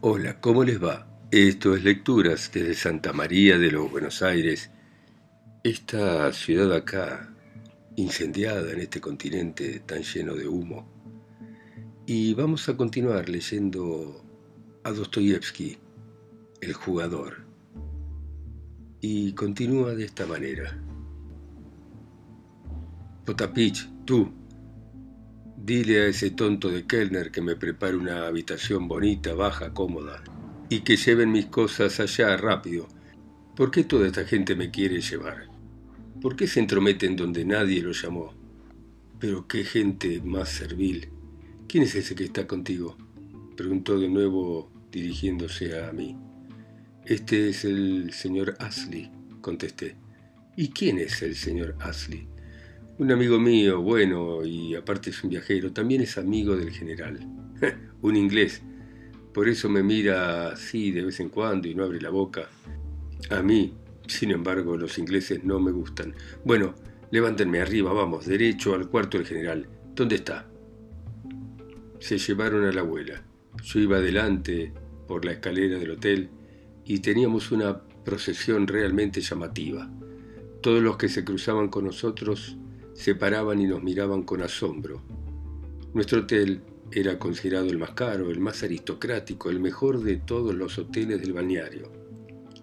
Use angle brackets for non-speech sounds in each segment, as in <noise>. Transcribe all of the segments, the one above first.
Hola, ¿cómo les va? Esto es Lecturas desde Santa María de los Buenos Aires. Esta ciudad acá, incendiada en este continente tan lleno de humo. Y vamos a continuar leyendo a Dostoyevsky, El jugador. Y continúa de esta manera. Potapich, tú, Dile a ese tonto de Kellner que me prepare una habitación bonita, baja, cómoda, y que lleven mis cosas allá rápido. ¿Por qué toda esta gente me quiere llevar? ¿Por qué se entrometen donde nadie lo llamó? Pero qué gente más servil. ¿Quién es ese que está contigo? Preguntó de nuevo dirigiéndose a mí. Este es el señor Ashley, contesté. ¿Y quién es el señor Ashley? Un amigo mío, bueno, y aparte es un viajero, también es amigo del general. <laughs> un inglés. Por eso me mira así de vez en cuando y no abre la boca. A mí, sin embargo, los ingleses no me gustan. Bueno, levántenme arriba, vamos, derecho al cuarto del general. ¿Dónde está? Se llevaron a la abuela. Yo iba adelante por la escalera del hotel y teníamos una procesión realmente llamativa. Todos los que se cruzaban con nosotros se paraban y nos miraban con asombro. Nuestro hotel era considerado el más caro, el más aristocrático, el mejor de todos los hoteles del balneario.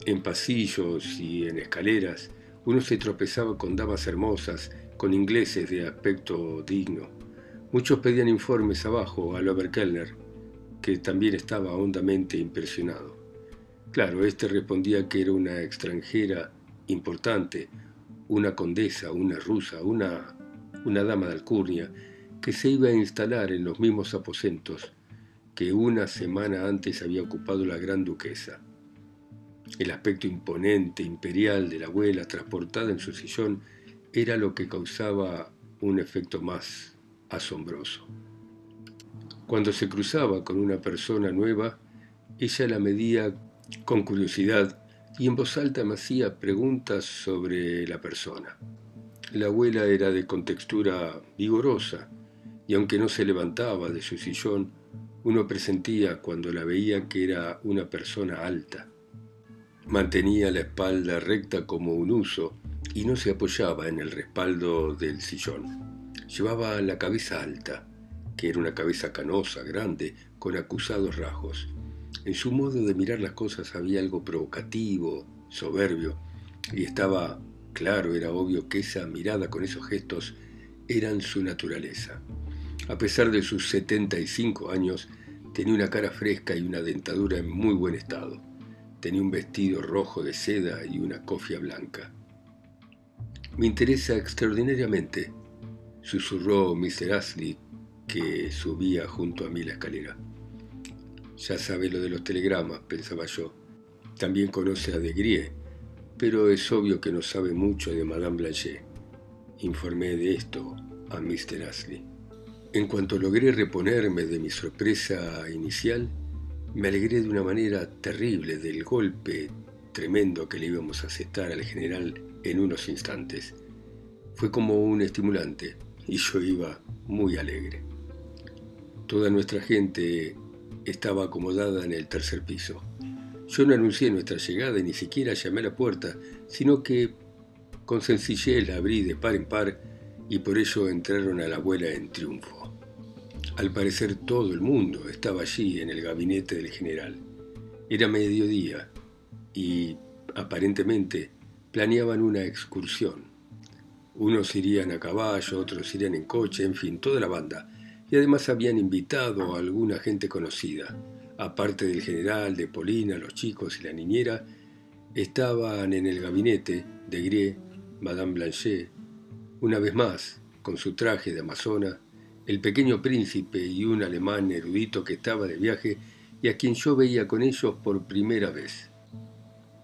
En pasillos y en escaleras uno se tropezaba con damas hermosas, con ingleses de aspecto digno. Muchos pedían informes abajo al Oberkellner, que también estaba hondamente impresionado. Claro, este respondía que era una extranjera importante, una condesa, una rusa, una, una dama de alcurnia, que se iba a instalar en los mismos aposentos que una semana antes había ocupado la gran duquesa. El aspecto imponente, imperial de la abuela transportada en su sillón era lo que causaba un efecto más asombroso. Cuando se cruzaba con una persona nueva, ella la medía con curiosidad y en voz alta me hacía preguntas sobre la persona. La abuela era de contextura vigorosa, y aunque no se levantaba de su sillón, uno presentía cuando la veía que era una persona alta. Mantenía la espalda recta como un uso y no se apoyaba en el respaldo del sillón. Llevaba la cabeza alta, que era una cabeza canosa, grande, con acusados rasgos. En su modo de mirar las cosas había algo provocativo, soberbio, y estaba claro, era obvio que esa mirada con esos gestos eran su naturaleza. A pesar de sus 75 años, tenía una cara fresca y una dentadura en muy buen estado. Tenía un vestido rojo de seda y una cofia blanca. Me interesa extraordinariamente, susurró Mr. Ashley, que subía junto a mí la escalera. Ya sabe lo de los telegramas, pensaba yo. También conoce a Degrier, pero es obvio que no sabe mucho de Madame Blanchet. Informé de esto a Mr. Ashley. En cuanto logré reponerme de mi sorpresa inicial, me alegré de una manera terrible del golpe tremendo que le íbamos a aceptar al general en unos instantes. Fue como un estimulante y yo iba muy alegre. Toda nuestra gente estaba acomodada en el tercer piso. Yo no anuncié nuestra llegada y ni siquiera llamé a la puerta, sino que con sencillez la abrí de par en par y por ello entraron a la abuela en triunfo. Al parecer todo el mundo estaba allí en el gabinete del general. Era mediodía y aparentemente planeaban una excursión. Unos irían a caballo, otros irían en coche, en fin, toda la banda y además habían invitado a alguna gente conocida. Aparte del general, de Polina, los chicos y la niñera, estaban en el gabinete de Grie, Madame Blanchet, una vez más, con su traje de amazona, el pequeño príncipe y un alemán erudito que estaba de viaje y a quien yo veía con ellos por primera vez.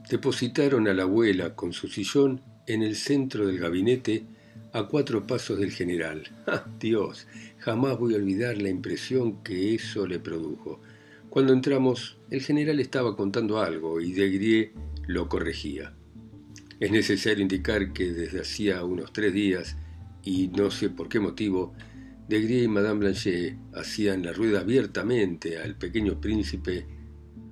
Depositaron a la abuela con su sillón en el centro del gabinete a cuatro pasos del general. <laughs> ¡Ah, Dios! Jamás voy a olvidar la impresión que eso le produjo. Cuando entramos, el general estaba contando algo y Degrier lo corregía. Es necesario indicar que desde hacía unos tres días, y no sé por qué motivo, Degrier y Madame Blanchet hacían la rueda abiertamente al pequeño príncipe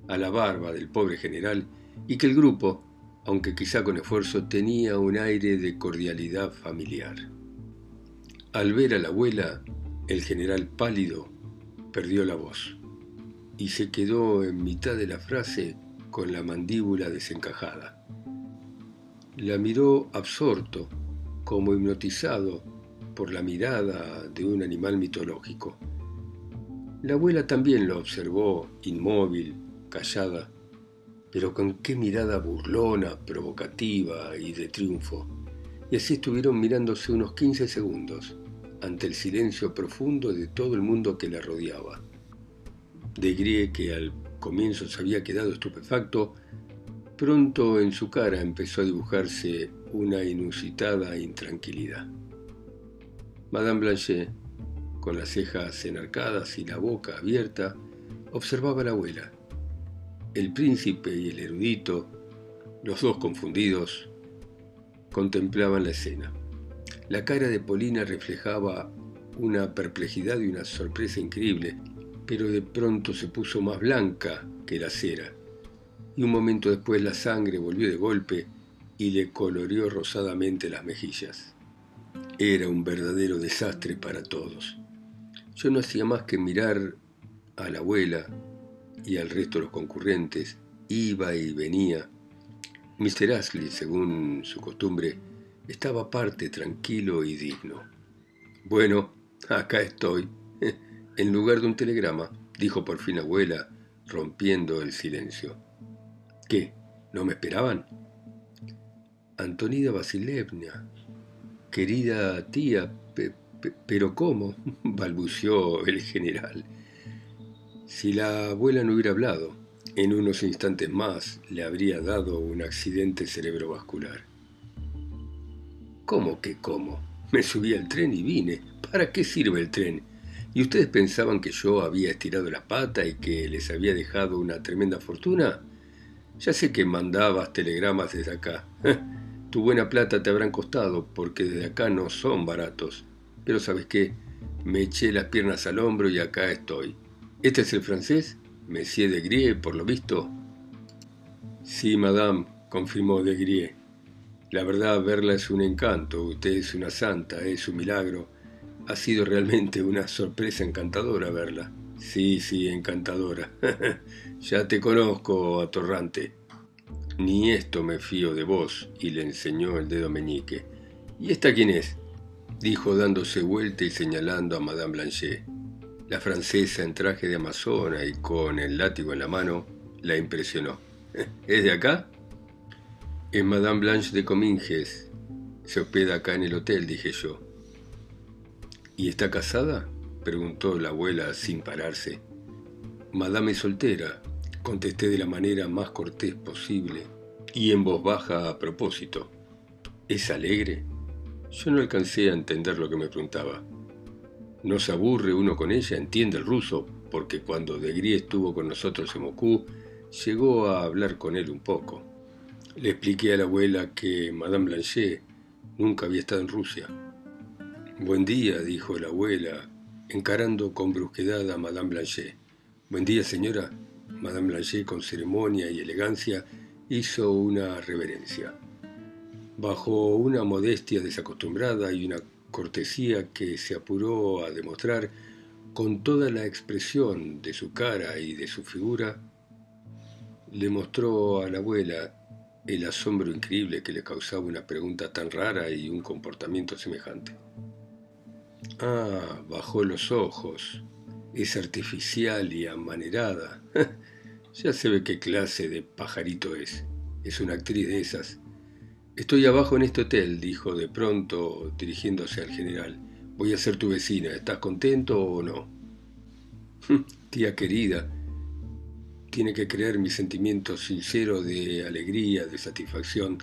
a la barba del pobre general y que el grupo, aunque quizá con esfuerzo, tenía un aire de cordialidad familiar. Al ver a la abuela, el general pálido perdió la voz y se quedó en mitad de la frase con la mandíbula desencajada. La miró absorto, como hipnotizado por la mirada de un animal mitológico. La abuela también lo observó, inmóvil, callada, pero con qué mirada burlona, provocativa y de triunfo. Y así estuvieron mirándose unos 15 segundos, ante el silencio profundo de todo el mundo que la rodeaba. De Grie, que al comienzo se había quedado estupefacto, pronto en su cara empezó a dibujarse una inusitada intranquilidad. Madame Blanchet, con las cejas enarcadas y la boca abierta, observaba a la abuela. El príncipe y el erudito, los dos confundidos, contemplaban la escena. La cara de Polina reflejaba una perplejidad y una sorpresa increíble, pero de pronto se puso más blanca que la cera, y un momento después la sangre volvió de golpe y le coloreó rosadamente las mejillas. Era un verdadero desastre para todos. Yo no hacía más que mirar a la abuela y al resto de los concurrentes, iba y venía. Mr. Ashley, según su costumbre, estaba aparte tranquilo y digno. Bueno, acá estoy, <laughs> en lugar de un telegrama, dijo por fin abuela, rompiendo el silencio. ¿Qué? ¿No me esperaban? Antonida Vasilevna, querida tía, pero ¿cómo? <laughs> balbuceó el general. Si la abuela no hubiera hablado, en unos instantes más le habría dado un accidente cerebrovascular. ¿Cómo que cómo? Me subí al tren y vine. ¿Para qué sirve el tren? ¿Y ustedes pensaban que yo había estirado la pata y que les había dejado una tremenda fortuna? Ya sé que mandabas telegramas desde acá. Tu buena plata te habrán costado porque desde acá no son baratos. Pero sabes qué, me eché las piernas al hombro y acá estoy. ¿Este es el francés? Monsieur de Grie, por lo visto. Sí, madame, confirmó de Grie. La verdad, verla es un encanto. Usted es una santa, es un milagro ha sido realmente una sorpresa encantadora verla. Sí, sí, encantadora. <laughs> ya te conozco, atorrante. Ni esto me fío de vos, y le enseñó el dedo meñique. ¿Y esta quién es? dijo dándose vuelta y señalando a Madame Blanchet. La francesa en traje de amazona y con el látigo en la mano la impresionó. <laughs> ¿Es de acá? Es Madame Blanche de Cominges. Se hospeda acá en el hotel, dije yo. ¿Y está casada? preguntó la abuela sin pararse. Madame soltera, contesté de la manera más cortés posible y en voz baja a propósito. ¿Es alegre? Yo no alcancé a entender lo que me preguntaba. No se aburre uno con ella, entiende el ruso, porque cuando Degri estuvo con nosotros en Moscú, llegó a hablar con él un poco. Le expliqué a la abuela que Madame Blanchet nunca había estado en Rusia Buen día, dijo la abuela, encarando con brusquedad a Madame Blanchet. Buen día, señora. Madame Blanchet, con ceremonia y elegancia, hizo una reverencia. Bajo una modestia desacostumbrada y una cortesía que se apuró a demostrar con toda la expresión de su cara y de su figura, le mostró a la abuela el asombro increíble que le causaba una pregunta tan rara y un comportamiento semejante. Ah, bajó los ojos. Es artificial y amanerada. <laughs> ya se ve qué clase de pajarito es. Es una actriz de esas. Estoy abajo en este hotel, dijo de pronto, dirigiéndose al general. Voy a ser tu vecina. ¿Estás contento o no? Tía querida, tiene que creer mi sentimiento sincero de alegría, de satisfacción,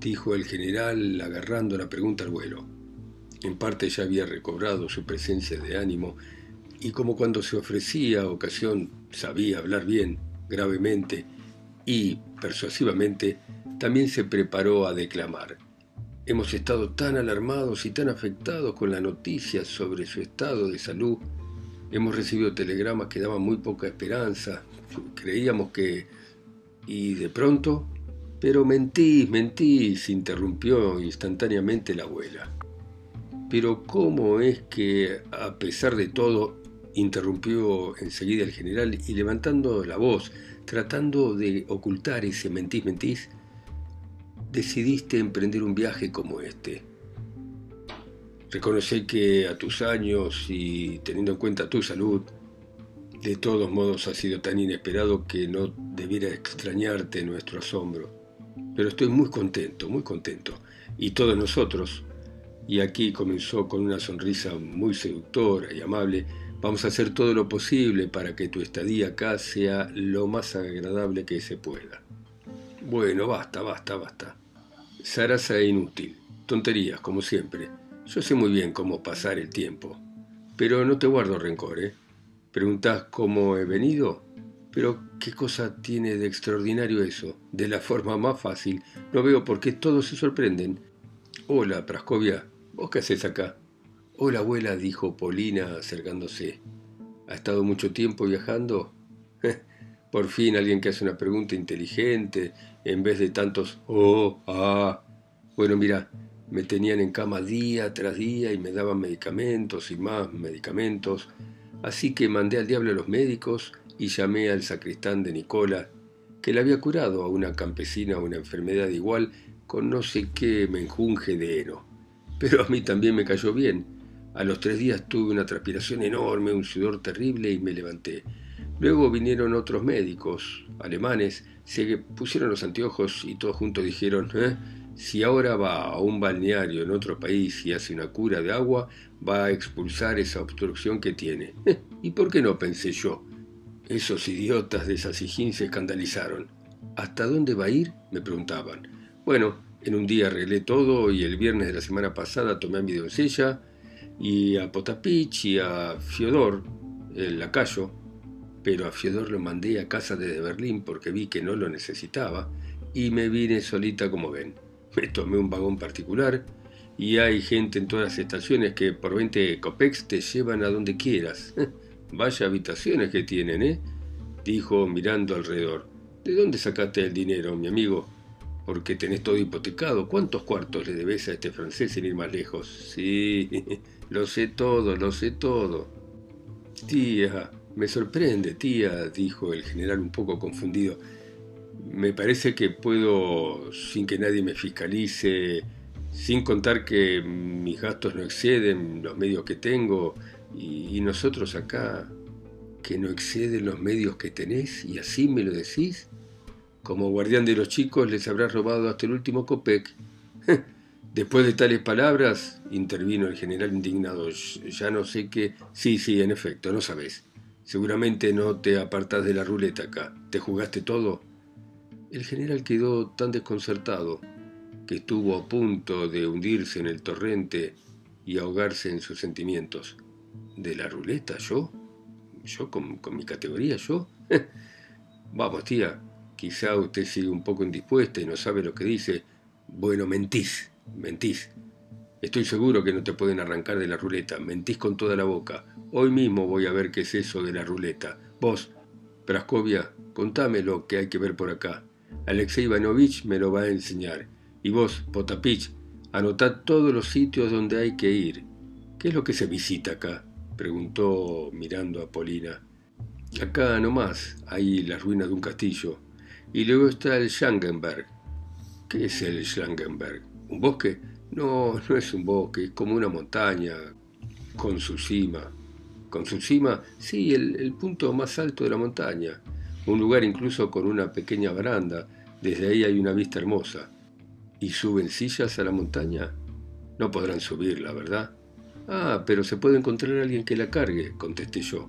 dijo el general agarrando la pregunta al vuelo. En parte ya había recobrado su presencia de ánimo y como cuando se ofrecía ocasión sabía hablar bien, gravemente y persuasivamente, también se preparó a declamar. Hemos estado tan alarmados y tan afectados con la noticia sobre su estado de salud Hemos recibido telegramas que daban muy poca esperanza. Creíamos que... Y de pronto... Pero mentís, mentís, interrumpió instantáneamente la abuela. Pero ¿cómo es que, a pesar de todo, interrumpió enseguida el general y levantando la voz, tratando de ocultar ese mentís, mentís, decidiste emprender un viaje como este? Reconocí que a tus años y teniendo en cuenta tu salud, de todos modos ha sido tan inesperado que no debiera extrañarte nuestro asombro. Pero estoy muy contento, muy contento. Y todos nosotros, y aquí comenzó con una sonrisa muy seductora y amable, vamos a hacer todo lo posible para que tu estadía acá sea lo más agradable que se pueda. Bueno, basta, basta, basta. Sarasa es inútil. Tonterías, como siempre. Yo sé muy bien cómo pasar el tiempo, pero no te guardo rencor, ¿eh? ¿Preguntás cómo he venido? Pero qué cosa tiene de extraordinario eso, de la forma más fácil. No veo por qué todos se sorprenden. Hola, Prascovia, ¿vos qué haces acá? Hola, abuela, dijo Polina acercándose. ¿Ha estado mucho tiempo viajando? Por fin alguien que hace una pregunta inteligente, en vez de tantos oh, ah. Bueno, mira, me tenían en cama día tras día y me daban medicamentos y más medicamentos. Así que mandé al diablo a los médicos y llamé al sacristán de Nicola, que le había curado a una campesina una enfermedad igual con no sé qué menjunje de heno. Pero a mí también me cayó bien. A los tres días tuve una transpiración enorme, un sudor terrible y me levanté. Luego vinieron otros médicos alemanes, se pusieron los anteojos y todos juntos dijeron, ¿eh? Si ahora va a un balneario en otro país y hace una cura de agua, va a expulsar esa obstrucción que tiene. ¿Y por qué no? pensé yo. Esos idiotas de Sasigín se escandalizaron. ¿Hasta dónde va a ir? me preguntaban. Bueno, en un día arreglé todo y el viernes de la semana pasada tomé a mi doncella y a Potapich y a Fiodor, el lacayo, pero a Fiodor lo mandé a casa desde Berlín porque vi que no lo necesitaba y me vine solita como ven. Me tomé un vagón particular y hay gente en todas las estaciones que por 20 copex te llevan a donde quieras. <laughs> Vaya habitaciones que tienen, ¿eh? Dijo mirando alrededor. ¿De dónde sacaste el dinero, mi amigo? Porque tenés todo hipotecado. ¿Cuántos cuartos le debes a este francés sin ir más lejos? Sí, <laughs> lo sé todo, lo sé todo. Tía, me sorprende, tía, dijo el general un poco confundido me parece que puedo, sin que nadie me fiscalice, sin contar que mis gastos no exceden los medios que tengo, y, nosotros acá, que no exceden los medios que tenés, y así me lo decís. Como guardián de los chicos les habrás robado hasta el último copec. <laughs> Después de tales palabras, intervino el general indignado, ya no sé qué... Sí, sí, en efecto, no sabes. Seguramente no te apartás de la ruleta acá. ¿Te jugaste todo? El general quedó tan desconcertado que estuvo a punto de hundirse en el torrente y ahogarse en sus sentimientos. ¿De la ruleta yo? ¿Yo con, mi categoría? ¿Yo? <laughs> Vamos, tía, quizá usted sigue un poco indispuesta y no sabe lo que dice. Bueno, mentís, mentís. Estoy seguro que no te pueden arrancar de la ruleta. Mentís con toda la boca. Hoy mismo voy a ver qué es eso de la ruleta. Vos, Praskovia, contame lo que hay que ver por acá. Alexei Ivanovich me lo va a enseñar. Y vos, Potapich, anotad todos los sitios donde hay que ir. ¿Qué es lo que se visita acá? preguntó mirando a Polina. Acá nomás hay las ruinas de un castillo. Y luego está el Schangenberg. ¿Qué es el Schangenberg? ¿Un bosque? No, no es un bosque, es como una montaña, con su cima. Con su cima, sí, el, el punto más alto de la montaña un lugar incluso con una pequeña baranda, desde ahí hay una vista hermosa. ¿Y suben sillas a la montaña? No podrán subirla, ¿verdad? Ah, pero se puede encontrar alguien que la cargue, contesté yo.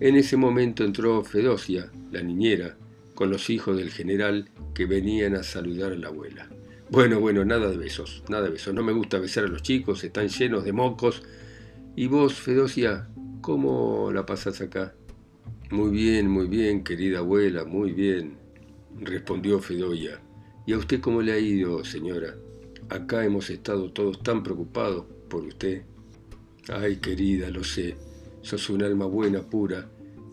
En ese momento entró Fedosia, la niñera, con los hijos del general que venían a saludar a la abuela. Bueno, bueno, nada de besos, nada de besos. No me gusta besar a los chicos, están llenos de mocos. ¿Y vos, Fedosia, cómo la pasas acá? Muy bien, muy bien, querida abuela, muy bien, respondió Fedoya. ¿Y a usted cómo le ha ido, señora? Acá hemos estado todos tan preocupados por usted. Ay, querida, lo sé. sos un alma buena, pura.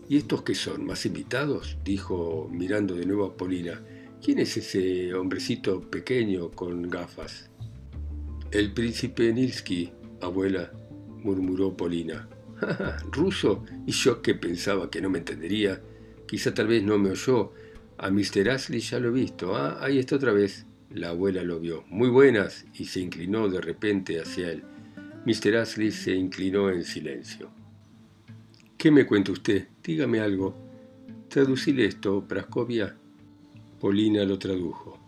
¿Y estos qué son? ¿Más invitados? dijo mirando de nuevo a Polina. ¿Quién es ese hombrecito pequeño con gafas? El príncipe Nilsky, abuela, murmuró Polina. ¿Ruso? Y yo que pensaba que no me entendería. Quizá tal vez no me oyó. A Mr. Ashley ya lo he visto. Ah, ahí está otra vez. La abuela lo vio. Muy buenas. Y se inclinó de repente hacia él. Mr. Ashley se inclinó en silencio. ¿Qué me cuenta usted? Dígame algo. Traducile esto, Praskovia. Polina lo tradujo.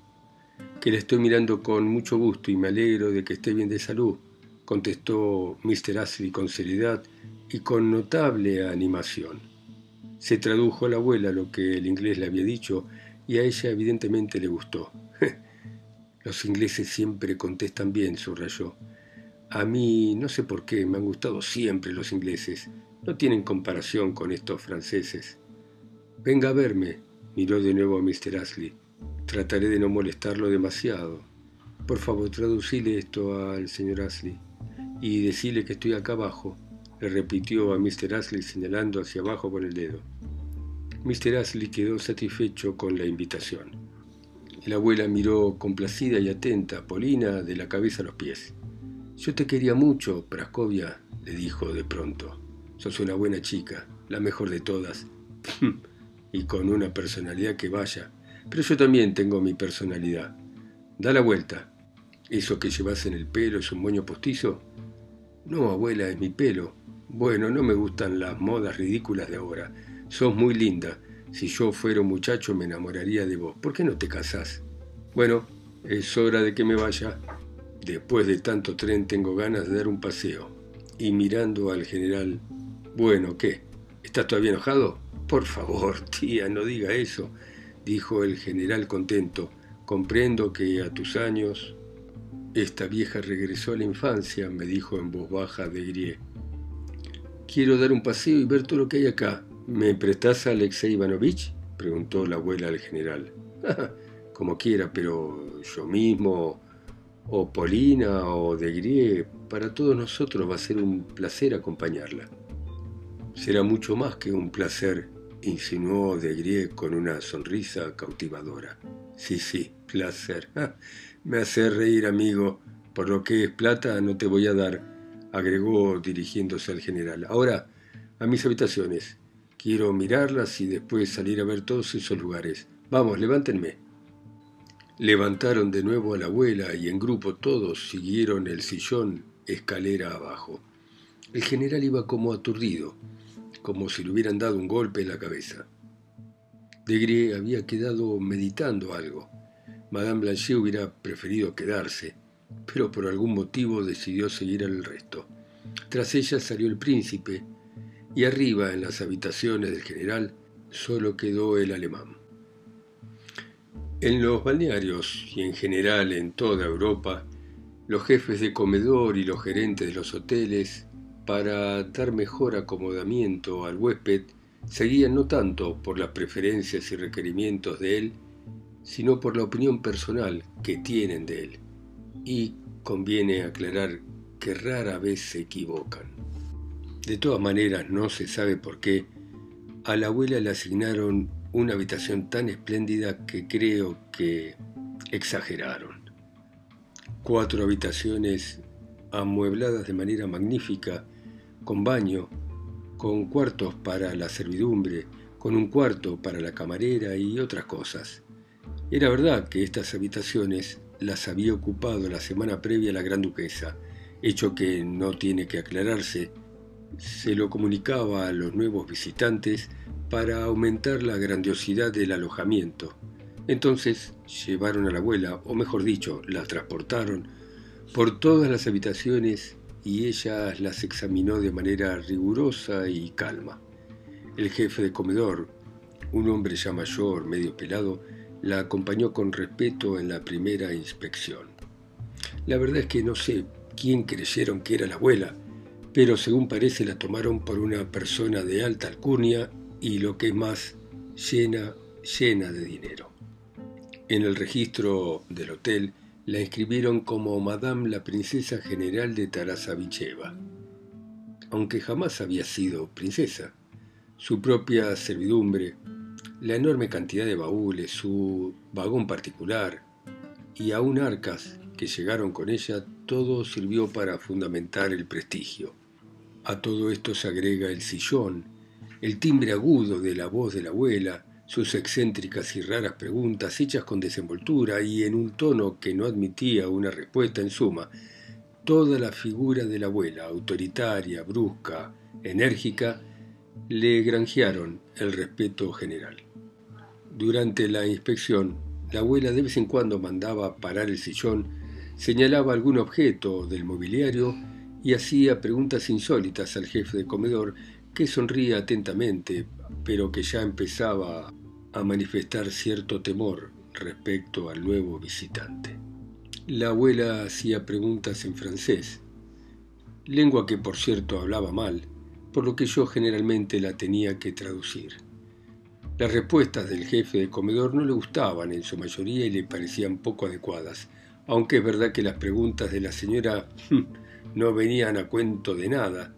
Que le estoy mirando con mucho gusto y me alegro de que esté bien de salud, contestó Mr. Ashley con seriedad y con notable animación. Se tradujo a la abuela lo que el inglés le había dicho y a ella evidentemente le gustó. <laughs> Los ingleses siempre contestan bien, subrayó. A mí no sé por qué, me han gustado siempre los ingleses. No tienen comparación con estos franceses. Venga a verme, miró de nuevo a Mr. Ashley. Trataré de no molestarlo demasiado. Por favor, traducile esto al señor Ashley y decile que estoy acá abajo le repitió a Mr. Ashley señalando hacia abajo con el dedo. Mr. Ashley quedó satisfecho con la invitación. La abuela miró complacida y atenta a Polina de la cabeza a los pies. Yo te quería mucho, Praskovia, le dijo de pronto. Sos una buena chica, la mejor de todas, y con una personalidad que vaya. Pero yo también tengo mi personalidad. Da la vuelta. ¿Eso que llevas en el pelo es un moño postizo? No, abuela, es mi pelo. Bueno, no me gustan las modas ridículas de ahora. Sos muy linda. Si yo fuera un muchacho me enamoraría de vos. ¿Por qué no te casás? Bueno, es hora de que me vaya. Después de tanto tren tengo ganas de dar un paseo. Y mirando al general, bueno, ¿qué? ¿Estás todavía enojado? Por favor, <laughs> tía, no diga eso, dijo el general contento. Comprendo que a tus años... Esta vieja regresó a la infancia, me dijo en voz baja de Grie. Quiero dar un paseo y ver todo lo que hay acá. ¿Me prestás a Alexei Ivanovich? preguntó la abuela al general. <laughs> Como quiera, pero yo mismo, o Polina, o de Grie, para todos nosotros va a ser un placer acompañarla. Será mucho más que un placer, insinuó de Grie con una sonrisa cautivadora. Sí, sí, placer. Me hace reír, amigo. Por lo que es plata no te voy a dar agregó dirigiéndose al general. Ahora, a mis habitaciones. Quiero mirarlas y después salir a ver todos esos lugares. Vamos, levántenme. Levantaron de nuevo a la abuela y en grupo todos siguieron el sillón escalera abajo. El general iba como aturdido, como si le hubieran dado un golpe en la cabeza. Degré había quedado meditando algo. Madame Blanchet hubiera preferido quedarse, pero por algún motivo decidió seguir al resto. Tras ella salió el príncipe, y arriba, en las habitaciones del general, solo quedó el alemán. En los balnearios y en general en toda Europa, los jefes de comedor y los gerentes de los hoteles, para dar mejor acomodamiento al huésped, seguían no tanto por las preferencias y requerimientos de él, sino por la opinión personal que tienen de él y conviene aclarar que rara vez se equivocan. De todas maneras, no se sabe por qué, a la abuela le asignaron una habitación tan espléndida que creo que exageraron. Cuatro habitaciones amuebladas de manera magnífica, con baño, con cuartos para la servidumbre, con un cuarto para la camarera y otras cosas. Era verdad que estas habitaciones las había ocupado la semana previa la gran duquesa, hecho que no tiene que aclararse, se lo comunicaba a los nuevos visitantes para aumentar la grandiosidad del alojamiento. Entonces llevaron a la abuela, o mejor dicho, la transportaron por todas las habitaciones y ella las examinó de manera rigurosa y calma. El jefe de comedor, un hombre ya mayor, medio pelado, la acompañó con respeto en la primera inspección. La verdad es que no sé quién creyeron que era la abuela, pero según parece la tomaron por una persona de alta alcurnia y lo que es más, llena, llena de dinero. En el registro del hotel la inscribieron como Madame la Princesa General de Tarasavicheva. aunque jamás había sido princesa. Su propia servidumbre, la enorme cantidad de baúles, su vagón particular y aún arcas que llegaron con ella, todo sirvió para fundamentar el prestigio. A todo esto se agrega el sillón, el timbre agudo de la voz de la abuela, sus excéntricas y raras preguntas hechas con desenvoltura y en un tono que no admitía una respuesta en suma, toda la figura de la abuela, autoritaria, brusca, enérgica, le granjearon el respeto general. Durante la inspección, la abuela de vez en cuando mandaba parar el sillón, señalaba algún objeto del mobiliario y hacía preguntas insólitas al jefe de comedor que sonría atentamente, pero que ya empezaba a manifestar cierto temor respecto al nuevo visitante. La abuela hacía preguntas en francés, lengua que por cierto hablaba mal, por lo que yo generalmente la tenía que traducir. Las respuestas del jefe de comedor no le gustaban en su mayoría y le parecían poco adecuadas, aunque es verdad que las preguntas de la señora <laughs> no venían a cuento de nada,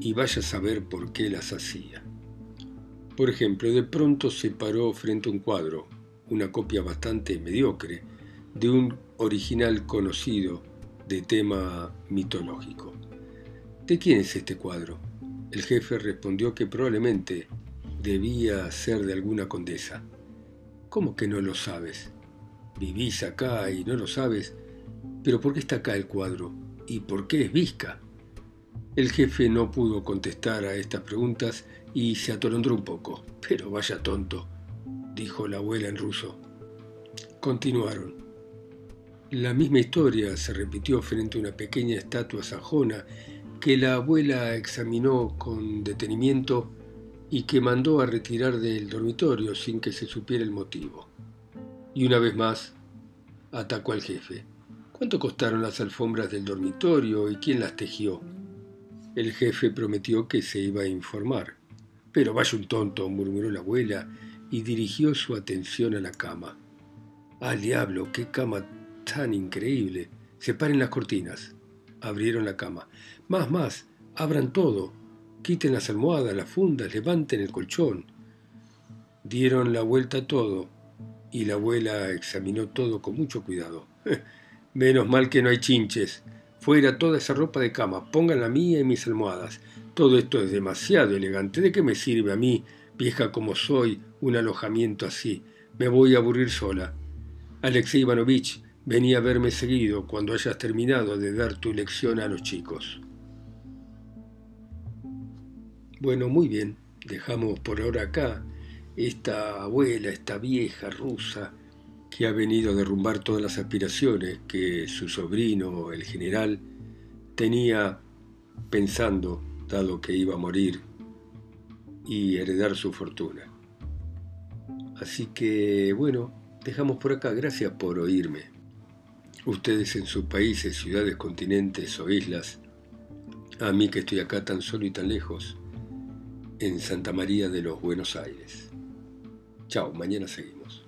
y vaya a saber por qué las hacía. Por ejemplo, de pronto se paró frente a un cuadro, una copia bastante mediocre, de un original conocido de tema mitológico. ¿De quién es este cuadro? El jefe respondió que probablemente debía ser de alguna condesa. ¿Cómo que no lo sabes? Vivís acá y no lo sabes. Pero ¿por qué está acá el cuadro? ¿Y por qué es Vizca? El jefe no pudo contestar a estas preguntas y se atolondró un poco. Pero vaya tonto, dijo la abuela en ruso. Continuaron. La misma historia se repitió frente a una pequeña estatua sajona que la abuela examinó con detenimiento y que mandó a retirar del dormitorio sin que se supiera el motivo. Y una vez más atacó al jefe. ¿Cuánto costaron las alfombras del dormitorio y quién las tejió? El jefe prometió que se iba a informar. Pero vaya un tonto, murmuró la abuela y dirigió su atención a la cama. ¡Al diablo! ¡Qué cama tan increíble! Separen las cortinas. Abrieron la cama. Más, más, abran todo. Quiten las almohadas, las fundas, levanten el colchón. Dieron la vuelta a todo y la abuela examinó todo con mucho cuidado. <laughs> Menos mal que no hay chinches. Fuera toda esa ropa de cama, pongan la mía y mis almohadas. Todo esto es demasiado elegante. ¿De qué me sirve a mí, vieja como soy, un alojamiento así? Me voy a aburrir sola. Alexei Ivanovich, Vení a verme seguido cuando hayas terminado de dar tu lección a los chicos. Bueno, muy bien, dejamos por ahora acá esta abuela, esta vieja rusa que ha venido a derrumbar todas las aspiraciones que su sobrino, el general, tenía pensando, dado que iba a morir y heredar su fortuna. Así que, bueno, dejamos por acá. Gracias por oírme. Ustedes en sus países, ciudades, continentes o islas, a mí que estoy acá tan solo y tan lejos, en Santa María de los Buenos Aires. Chao, mañana seguimos.